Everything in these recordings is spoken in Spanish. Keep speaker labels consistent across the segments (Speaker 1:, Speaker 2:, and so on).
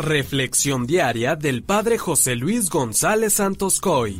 Speaker 1: Reflexión diaria del Padre José Luis González Santos Coy.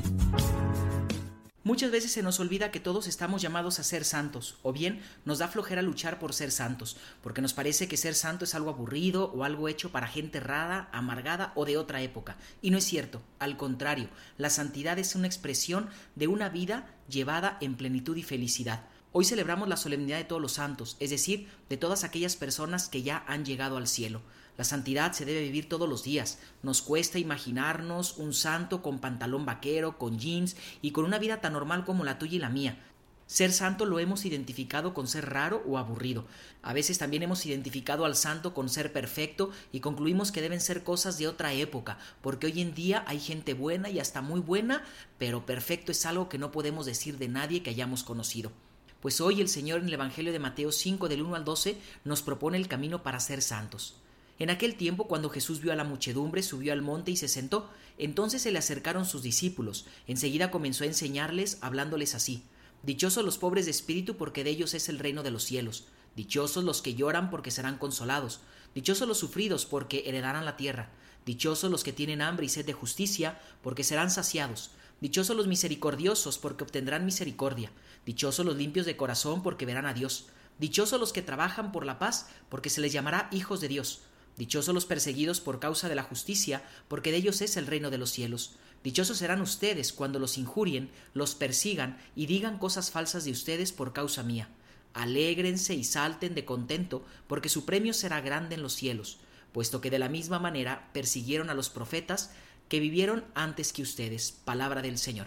Speaker 2: Muchas veces se nos olvida que todos estamos llamados a ser santos, o bien nos da flojera luchar por ser santos, porque nos parece que ser santo es algo aburrido o algo hecho para gente rara, amargada o de otra época. Y no es cierto, al contrario, la santidad es una expresión de una vida llevada en plenitud y felicidad. Hoy celebramos la solemnidad de todos los santos, es decir, de todas aquellas personas que ya han llegado al cielo. La santidad se debe vivir todos los días. Nos cuesta imaginarnos un santo con pantalón vaquero, con jeans y con una vida tan normal como la tuya y la mía. Ser santo lo hemos identificado con ser raro o aburrido. A veces también hemos identificado al santo con ser perfecto y concluimos que deben ser cosas de otra época, porque hoy en día hay gente buena y hasta muy buena, pero perfecto es algo que no podemos decir de nadie que hayamos conocido. Pues hoy el Señor en el Evangelio de Mateo 5 del 1 al 12 nos propone el camino para ser santos. En aquel tiempo, cuando Jesús vio a la muchedumbre, subió al monte y se sentó. Entonces se le acercaron sus discípulos. Enseguida comenzó a enseñarles, hablándoles así. Dichosos los pobres de espíritu, porque de ellos es el reino de los cielos. Dichosos los que lloran, porque serán consolados. Dichosos los sufridos, porque heredarán la tierra. Dichosos los que tienen hambre y sed de justicia, porque serán saciados. Dichosos los misericordiosos, porque obtendrán misericordia. Dichosos los limpios de corazón, porque verán a Dios. Dichosos los que trabajan por la paz, porque se les llamará hijos de Dios. Dichosos los perseguidos por causa de la justicia, porque de ellos es el reino de los cielos. Dichosos serán ustedes cuando los injurien, los persigan y digan cosas falsas de ustedes por causa mía. Alégrense y salten de contento, porque su premio será grande en los cielos, puesto que de la misma manera persiguieron a los profetas que vivieron antes que ustedes. Palabra del Señor.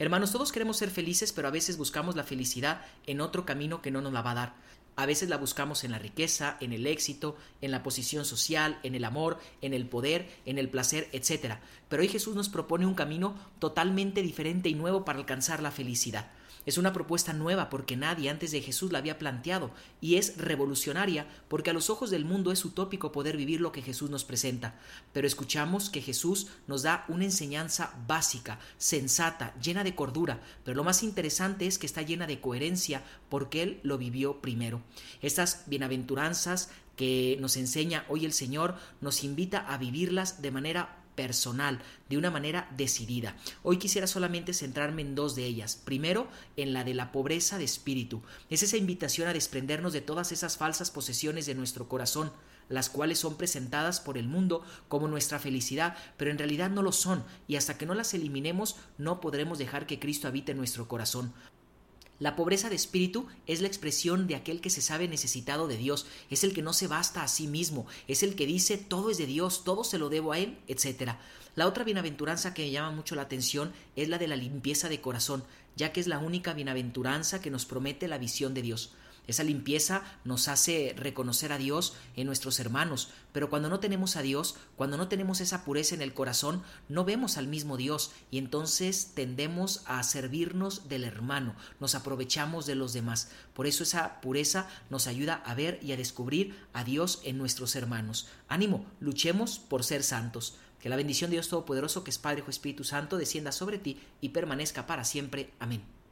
Speaker 2: Hermanos, todos queremos ser felices, pero a veces buscamos la felicidad en otro camino que no nos la va a dar. A veces la buscamos en la riqueza, en el éxito, en la posición social, en el amor, en el poder, en el placer, etc. Pero hoy Jesús nos propone un camino totalmente diferente y nuevo para alcanzar la felicidad. Es una propuesta nueva porque nadie antes de Jesús la había planteado y es revolucionaria porque a los ojos del mundo es utópico poder vivir lo que Jesús nos presenta. Pero escuchamos que Jesús nos da una enseñanza básica, sensata, llena de cordura, pero lo más interesante es que está llena de coherencia porque Él lo vivió primero. Estas bienaventuranzas que nos enseña hoy el Señor nos invita a vivirlas de manera personal, de una manera decidida. Hoy quisiera solamente centrarme en dos de ellas. Primero, en la de la pobreza de espíritu. Es esa invitación a desprendernos de todas esas falsas posesiones de nuestro corazón las cuales son presentadas por el mundo como nuestra felicidad, pero en realidad no lo son, y hasta que no las eliminemos no podremos dejar que Cristo habite en nuestro corazón. La pobreza de espíritu es la expresión de aquel que se sabe necesitado de Dios, es el que no se basta a sí mismo, es el que dice todo es de Dios, todo se lo debo a Él, etc. La otra bienaventuranza que me llama mucho la atención es la de la limpieza de corazón, ya que es la única bienaventuranza que nos promete la visión de Dios. Esa limpieza nos hace reconocer a Dios en nuestros hermanos, pero cuando no tenemos a Dios, cuando no tenemos esa pureza en el corazón, no vemos al mismo Dios y entonces tendemos a servirnos del hermano, nos aprovechamos de los demás. Por eso esa pureza nos ayuda a ver y a descubrir a Dios en nuestros hermanos. Ánimo, luchemos por ser santos. Que la bendición de Dios Todopoderoso, que es Padre, Hijo Espíritu Santo, descienda sobre ti y permanezca para siempre. Amén.